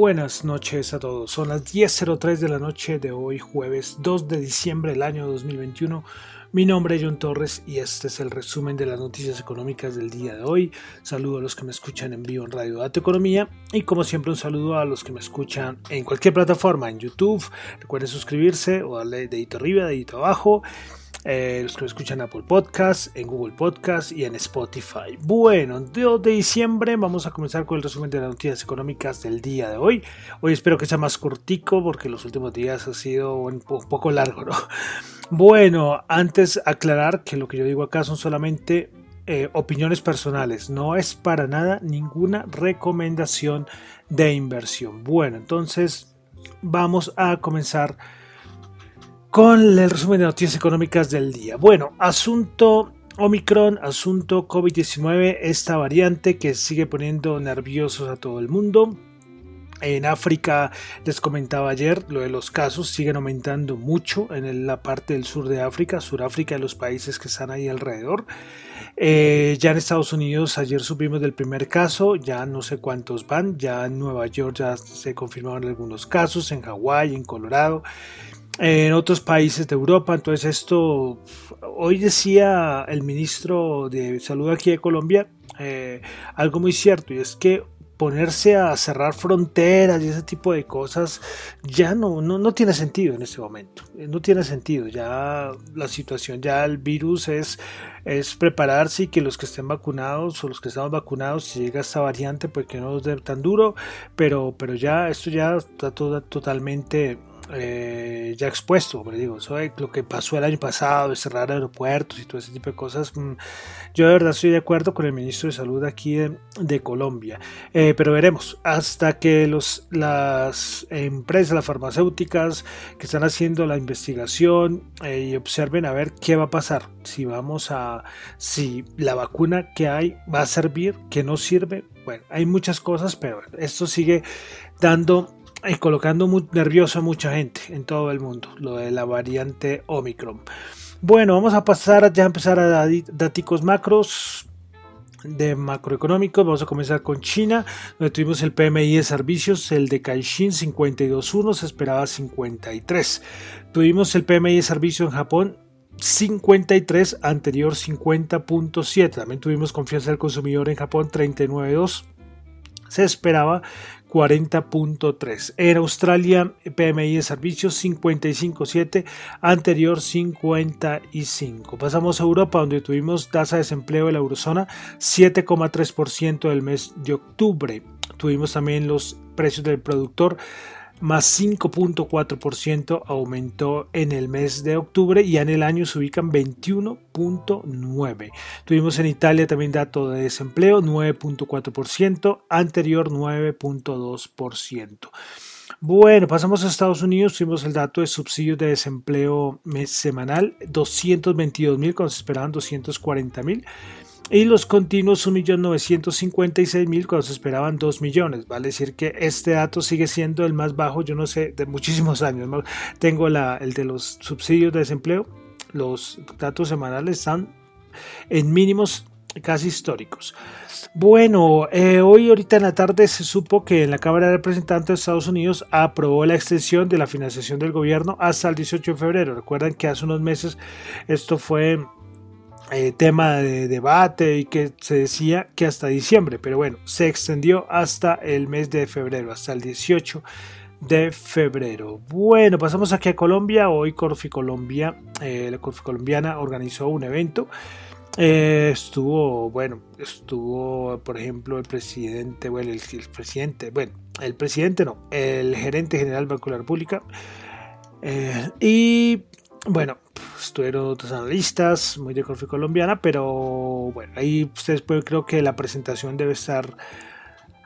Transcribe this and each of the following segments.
Buenas noches a todos. Son las 10.03 de la noche de hoy, jueves 2 de diciembre del año 2021. Mi nombre es John Torres y este es el resumen de las noticias económicas del día de hoy. Saludo a los que me escuchan en vivo en Radio Dato Economía y como siempre un saludo a los que me escuchan en cualquier plataforma, en YouTube. Recuerden suscribirse o darle dedito arriba, dedito abajo eh, los que me escuchan en Apple Podcast, en Google Podcast y en Spotify. Bueno, 2 de diciembre vamos a comenzar con el resumen de las noticias económicas del día de hoy. Hoy espero que sea más cortico porque los últimos días ha sido un poco largo, ¿no? Bueno, antes aclarar que lo que yo digo acá son solamente eh, opiniones personales, no es para nada ninguna recomendación de inversión. Bueno, entonces vamos a comenzar con el resumen de noticias económicas del día. Bueno, asunto Omicron, asunto COVID-19, esta variante que sigue poniendo nerviosos a todo el mundo. En África, les comentaba ayer, lo de los casos siguen aumentando mucho en la parte del sur de África, Suráfrica y los países que están ahí alrededor. Eh, ya en Estados Unidos, ayer supimos del primer caso, ya no sé cuántos van, ya en Nueva York ya se confirmaron algunos casos, en Hawái, en Colorado en otros países de Europa. Entonces esto, hoy decía el ministro de Salud aquí de Colombia eh, algo muy cierto y es que ponerse a cerrar fronteras y ese tipo de cosas ya no, no, no, tiene sentido en este momento. Eh, no tiene sentido. Ya la situación, ya el virus es, es prepararse y que los que estén vacunados o los que estamos vacunados, si llega esta variante, pues que no nos dé tan duro. Pero, pero ya esto ya está todo, totalmente eh, ya expuesto, pero digo, eso lo que pasó el año pasado, de cerrar aeropuertos y todo ese tipo de cosas, mm, yo de verdad estoy de acuerdo con el ministro de Salud aquí de, Colombia, eh, pero veremos, hasta que los, las empresas, las farmacéuticas que están haciendo la investigación eh, y observen a ver qué va a pasar, si vamos a, si la vacuna que hay va a servir, que no sirve, bueno, hay muchas cosas, pero esto sigue dando y colocando muy nervioso a mucha gente en todo el mundo, lo de la variante Omicron. Bueno, vamos a pasar ya a empezar a datos macros de macroeconómicos. Vamos a comenzar con China, donde tuvimos el PMI de servicios, el de Caixin 52.1, se esperaba 53. Tuvimos el PMI de servicios en Japón 53, anterior 50.7. También tuvimos confianza del consumidor en Japón 39.2 se esperaba 40.3. En Australia, PMI de servicios 55.7, anterior 55. Pasamos a Europa, donde tuvimos tasa de desempleo de la eurozona 7,3% del mes de octubre. Tuvimos también los precios del productor más 5.4% aumentó en el mes de octubre y en el año se ubican 21.9. Tuvimos en Italia también dato de desempleo 9.4%, anterior 9.2%. Bueno, pasamos a Estados Unidos, tuvimos el dato de subsidios de desempleo mes semanal, 222 mil cuando se esperaban 240 mil y los continuos 1.956.000 cuando se esperaban 2 millones. Vale decir que este dato sigue siendo el más bajo, yo no sé, de muchísimos años. Tengo el de los subsidios de desempleo, los datos semanales están en mínimos casi históricos. Bueno, eh, hoy ahorita en la tarde se supo que en la Cámara de Representantes de Estados Unidos aprobó la extensión de la financiación del gobierno hasta el 18 de febrero. Recuerdan que hace unos meses esto fue eh, tema de debate y que se decía que hasta diciembre, pero bueno, se extendió hasta el mes de febrero, hasta el 18 de febrero. Bueno, pasamos aquí a Colombia. Hoy Corfi Colombia, eh, la Corfi Colombiana organizó un evento. Eh, estuvo, bueno, estuvo, por ejemplo, el presidente, bueno, el, presidente, bueno, el presidente no, el gerente general de la República. Eh, y bueno, estuvieron otros analistas muy de Corfi colombiana, pero bueno, ahí ustedes pueden, creo que la presentación debe estar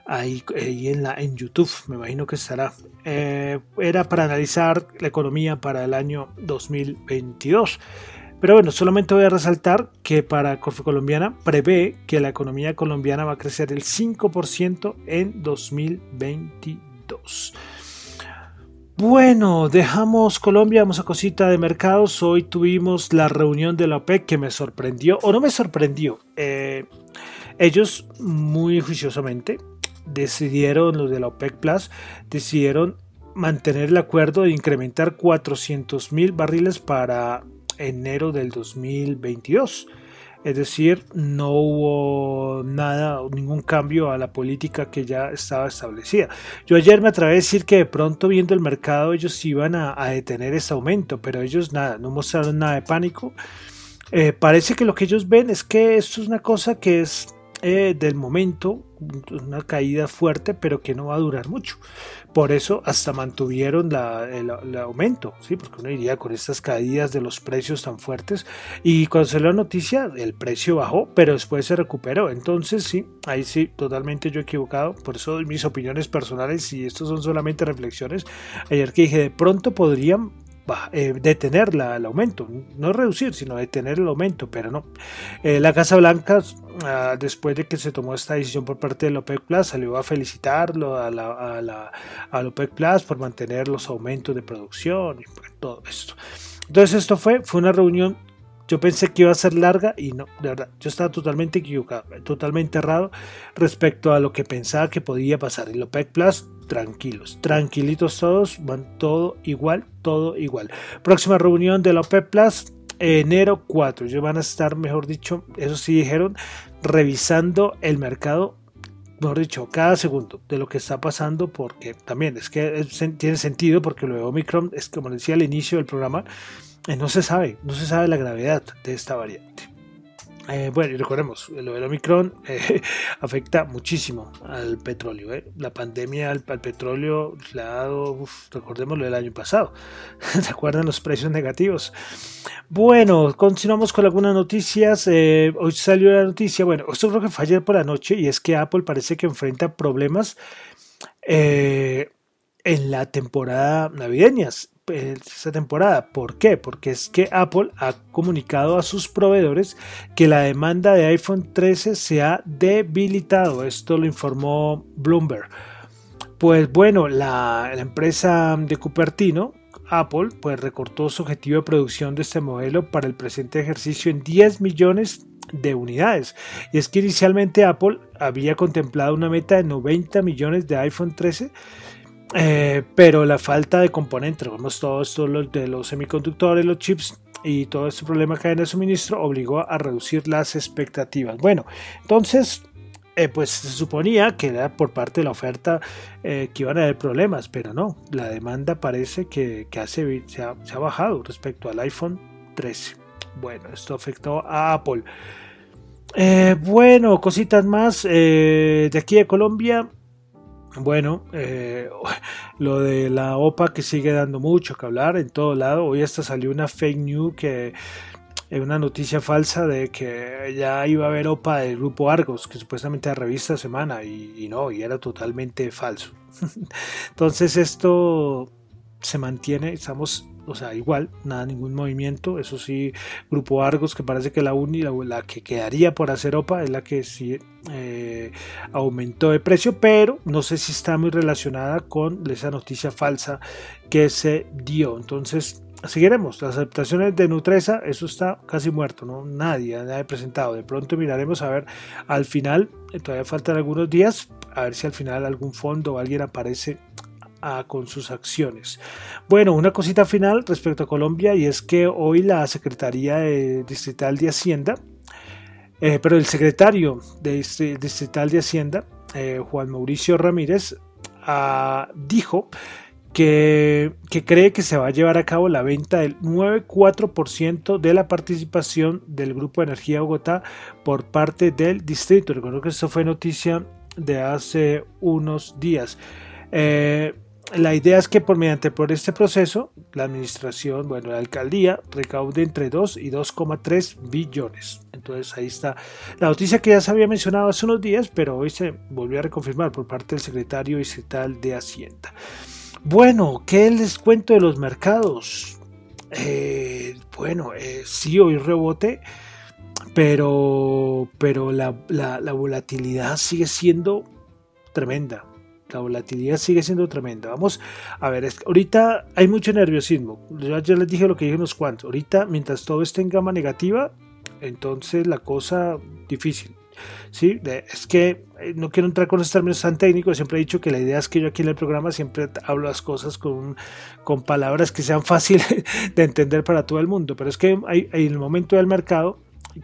ahí, en, la, en YouTube, me imagino que estará. Eh, era para analizar la economía para el año 2022. Pero bueno, solamente voy a resaltar que para Corfe Colombiana prevé que la economía colombiana va a crecer el 5% en 2022. Bueno, dejamos Colombia, vamos a cosita de mercados. Hoy tuvimos la reunión de la OPEC que me sorprendió, o no me sorprendió. Eh, ellos muy juiciosamente decidieron, los de la OPEC Plus, decidieron mantener el acuerdo de incrementar 400 mil barriles para enero del 2022. Es decir, no hubo nada, ningún cambio a la política que ya estaba establecida. Yo ayer me atreví a decir que de pronto viendo el mercado ellos iban a, detener ese aumento, pero ellos nada, no mostraron nada de pánico. Eh, parece que lo que ellos ven es que esto es una cosa que es eh, del momento, una caída fuerte, pero que no va a durar mucho. Por eso hasta mantuvieron el, aumento, ¿sí? porque uno diría con estas caídas de los precios tan fuertes. Y cuando se la noticia, el precio bajó, pero después se recuperó. Entonces, sí, ahí sí, totalmente yo equivocado. Por eso mis opiniones personales, y estos son solamente reflexiones, ayer que dije, de pronto podrían eh, detener la, el aumento, no reducir, sino detener el aumento, pero no. Eh, la Casa Blanca, ah, después de que se tomó esta decisión por parte del OPEC Plus, salió a felicitarlo a la, a la, OPEC Plus por mantener los aumentos de producción y todo esto. Entonces esto fue, fue una reunión yo pensé que iba a ser larga y no, de verdad, yo estaba totalmente equivocado, totalmente errado respecto a lo que pensaba que podía pasar. Y OPEC Plus, tranquilos, tranquilitos todos, van todo igual, todo igual. Próxima reunión de la OPEC Plus, enero 4. Ellos van a estar, mejor dicho, eso sí dijeron, revisando el mercado mejor dicho, cada segundo de lo que está pasando, porque también es que tiene sentido, porque de Omicron es como decía al inicio del programa, no se sabe, no se sabe la gravedad de esta variante. Eh, bueno, y recordemos, lo del Omicron eh, afecta muchísimo al petróleo. La pandemia al, petróleo le ha dado, recordemos lo del año pasado. ¿Se acuerdan los precios negativos? Bueno, continuamos con algunas noticias. hoy salió la noticia, bueno, esto creo que fue ayer por la noche, y es que Apple parece que enfrenta problemas en la temporada navideñas esta temporada. ¿Por qué? Porque es que Apple ha comunicado a sus proveedores que la demanda de iPhone 13 se ha debilitado. Esto lo informó Bloomberg. Pues bueno, la, empresa de Cupertino, Apple, pues recortó su objetivo de producción de este modelo para el presente ejercicio en 10 millones de unidades. Y es que inicialmente Apple había contemplado una meta de 90 millones de iPhone 13 eh, pero la falta de componentes, vemos todo esto de los semiconductores, los chips y todo este problema hay en el suministro obligó a reducir las expectativas. Bueno, entonces, eh, pues se suponía que era por parte de la oferta eh, que iban a haber problemas, pero no, la demanda parece que, hace, se, ha, se, ha, bajado respecto al iPhone 13. Bueno, esto afectó a Apple. bueno, cositas más de aquí de Colombia. Bueno, eh, lo de la OPA que sigue dando mucho que hablar en todo lado. Hoy hasta salió una fake news que es una noticia falsa de que ya iba a haber OPA del grupo Argos, que supuestamente era revista Semana, y, y no, y era totalmente falso. Entonces esto se mantiene, estamos o sea, igual, nada, ningún movimiento. Eso sí, Grupo Argos, que parece que la única, la que quedaría por hacer OPA es la que sí eh, aumentó de precio, pero no sé si está muy relacionada con esa noticia falsa que se dio. Entonces, seguiremos. Las aceptaciones de Nutresa, eso está casi muerto, ¿no? Nadie, nadie presentado. De pronto miraremos a ver al final, todavía faltan algunos días, a ver si al final algún fondo o alguien aparece con sus acciones. Bueno, una cosita final respecto a Colombia y es que hoy la Secretaría Distrital de Hacienda, eh, pero el secretario de Distrital de Hacienda, eh, Juan Mauricio Ramírez, ah, dijo que, que, cree que se va a llevar a cabo la venta del 9,4% de la participación del Grupo de Energía Bogotá por parte del distrito. Recuerdo que esto fue noticia de hace unos días. Eh, la idea es que por mediante por este proceso, la administración, bueno, la alcaldía recaude entre 2 y 2,3 billones. Entonces ahí está la noticia que ya se había mencionado hace unos días, pero hoy se volvió a reconfirmar por parte del secretario distrital de Hacienda. Bueno, ¿qué les cuento de los mercados? Eh, bueno, eh, sí, hoy rebote, pero, pero la, la volatilidad sigue siendo tremenda la volatilidad sigue siendo tremenda. Vamos a ver, ahorita hay mucho nerviosismo. Yo ya les dije lo que dije unos cuantos. Ahorita, mientras todo esté en gama negativa, entonces la cosa difícil. ¿sí? Es que eh, no quiero entrar con los términos tan técnicos, siempre he dicho que la idea es que yo aquí en el programa siempre hablo las cosas con, con palabras que sean fáciles de entender para todo el mundo, pero es que hay, en el momento del mercado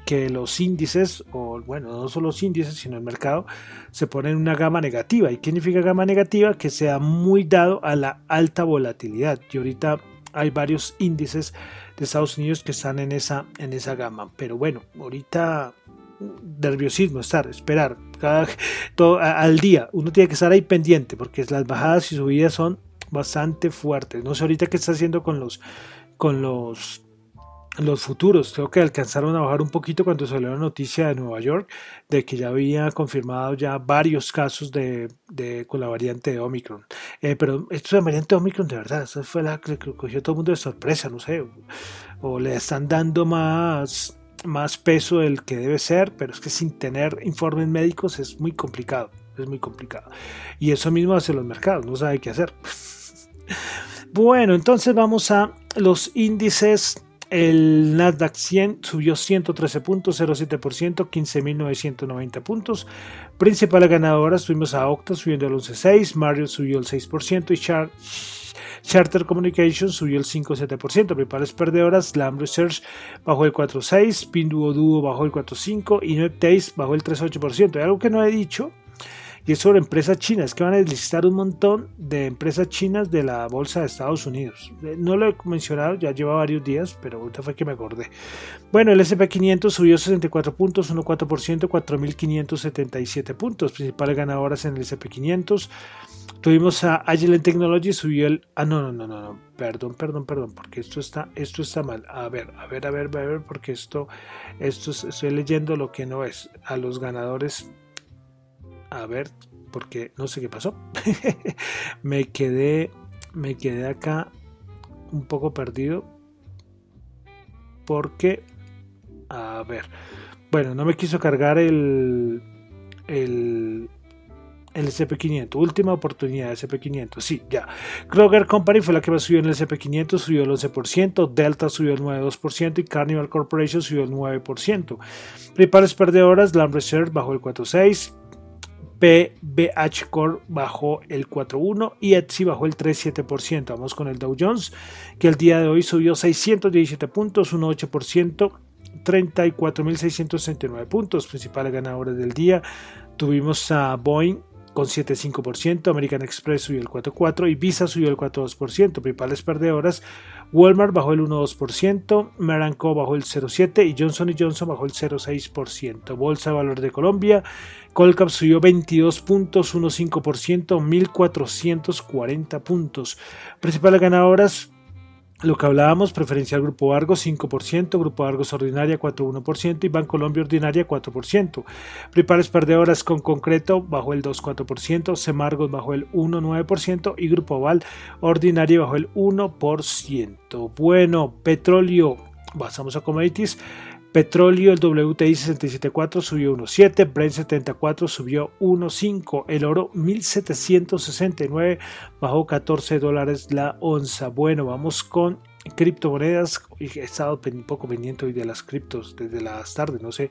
que los índices, o bueno, no solo los índices, sino el mercado, se ponen en una gama negativa. ¿Y qué significa gama negativa? Que sea muy dado a la alta volatilidad. Y ahorita hay varios índices de Estados Unidos que están en esa, en esa gama. Pero bueno, ahorita nerviosismo, estar, esperar, todo, al día. Uno tiene que estar ahí pendiente porque las bajadas y subidas son bastante fuertes. No sé ahorita qué está haciendo con los, con los los futuros. Creo que alcanzaron a bajar un poquito cuando salió la noticia de Nueva York de que ya había confirmado ya varios casos de, con la variante de Omicron. Eh, pero esto de variante de Omicron, de verdad, esa fue la que cogió todo el mundo de sorpresa, no sé. O, le están dando más, más peso del que debe ser, pero es que sin tener informes médicos es muy complicado. Es muy complicado. Y eso mismo hace los mercados, no sabe qué hacer. bueno, entonces vamos a los índices el Nasdaq 100 subió 113.07%, 15.990 puntos. Principales ganadoras tuvimos a Octa subiendo el 11.6%, Mario subió el 6% y Charter Communications subió el 5.7%. Principales perdedoras, Lam Research bajó el 4.6%, Pinduoduo bajó el 4.5% y NetTaste bajó el 3.8%. Hay algo que no he dicho y es sobre empresas chinas, que van a listar un montón de empresas chinas de la bolsa de Estados Unidos. Eh, no lo he mencionado, ya lleva varios días, pero ahorita fue que me acordé. Bueno, el SP500 subió 64 puntos, 1,4%, 4.577 puntos. Principales ganadoras en el SP500. Tuvimos a Agilent Technology, subió el... Ah, no, no, no, no, no, perdón, perdón, perdón, porque esto está, esto está mal. A ver, a ver, a ver, a ver, porque esto, esto estoy leyendo lo que no es. A los ganadores a ver, porque no sé qué pasó. me quedé, me quedé acá un poco perdido. Porque, a ver, bueno, no me quiso cargar el, el, el SP500. Última oportunidad, SP500. Sí, ya. Kroger Company fue la que más subió en el SP500, subió el 11%. Delta subió el 9,2% y Carnival Corporation subió el 9%. Principales perdedoras, Land Reserve bajó el 4,6%. PBH Core bajó el 4.1 y Etsy bajó el 3.7%. Vamos con el Dow Jones, que el día de hoy subió 617 puntos, 1.8%. 34.669 puntos, principales ganadores del día. Tuvimos a Boeing con 7,5%, American Express subió el 4,4% y Visa subió el 4,2%. Principales perdedoras, Walmart bajó el 1,2%, Meranco bajó el 0,7% y Johnson Johnson bajó el 0,6%. Bolsa de Valor de Colombia, Colcap subió 22 puntos, 1,5%, 1.440 puntos. Principales ganadoras, lo que hablábamos, preferencial Grupo Argos 5%, Grupo Argos Ordinaria 4,1% y Bancolombia Ordinaria 4%. Principales perdedoras con concreto bajo el 2,4%, Semargos bajo el 1,9% y Grupo Oval Ordinaria bajo el 1%. Bueno, petróleo, pasamos a commodities. Petróleo, el WTI 67.4 subió 1.7, Brent 74 subió 1.5, el oro 1769 bajó 14 dólares la onza. Bueno, vamos con criptomonedas. He estado un poco pendiente hoy de las criptos desde las tardes, no sé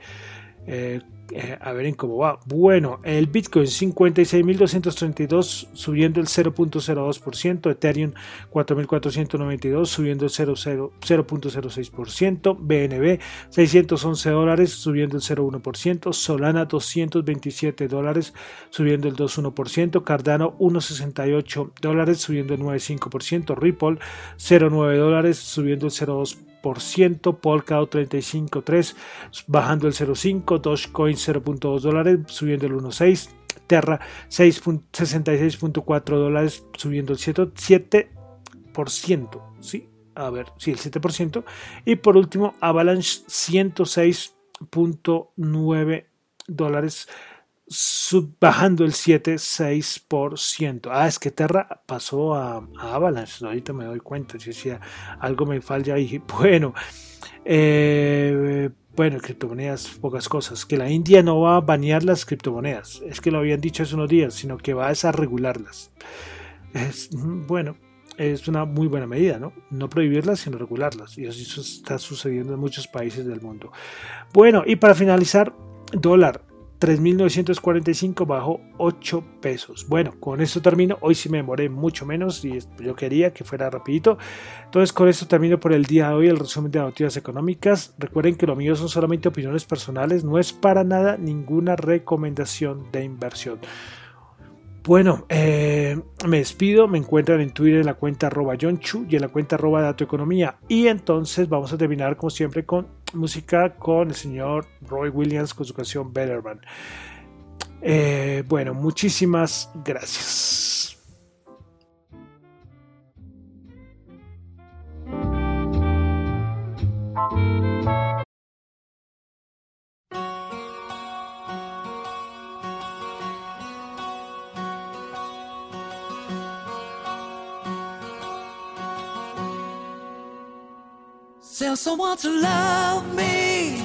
eh, eh, a ver en cómo va. Bueno, el Bitcoin 56.232 subiendo el 0.02%, Ethereum 4.492 subiendo el 0.06%, BNB 611 dólares subiendo el 0.1%, Solana 227 dólares subiendo el 2.1%, Cardano 1.68 dólares subiendo el 9.5%, Ripple 0.9 dólares subiendo el 0.2%. Polkadot 35.3 bajando el 0.5, Dogecoin 0.2 dólares subiendo el 1.6, Terra 66.4 dólares, subiendo el 7%. ¿sí? A ver, sí, el 7%. Y por último, Avalanche 106.9 dólares bajando el 7,6%. Ah, es que Terra pasó a, Avalanche, ahorita me doy cuenta, si decía algo me falla ahí. Bueno, eh, bueno, criptomonedas, pocas cosas. Que la India no va a banear las criptomonedas, es que lo habían dicho hace unos días, sino que va a regularlas. Es, bueno, es una muy buena medida, ¿no? No prohibirlas, sino regularlas. Y eso está sucediendo en muchos países del mundo. Bueno, y para finalizar, dólar. 3.945 bajo 8 pesos. Bueno, con esto termino. Hoy sí me demoré mucho menos y yo quería que fuera rapidito. Entonces con esto termino por el día de hoy el resumen de noticias económicas. Recuerden que lo mío son solamente opiniones personales, no es para nada ninguna recomendación de inversión. Bueno, eh, me despido, me encuentran en Twitter en la cuenta arroba Chu y en la cuenta arroba Dato Economía. Y entonces vamos a terminar como siempre con música con el señor Roy Williams con su canción Better Man. Eh, bueno, muchísimas gracias. Tell someone to love me.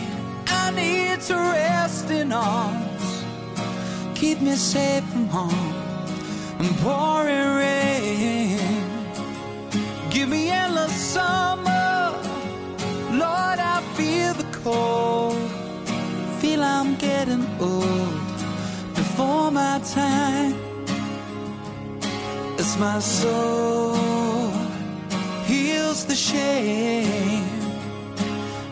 I need to rest in arms. Keep me safe from harm and pouring rain. Give me endless summer. Lord, I feel the cold. Feel I'm getting old before my time. It's my soul heals the shame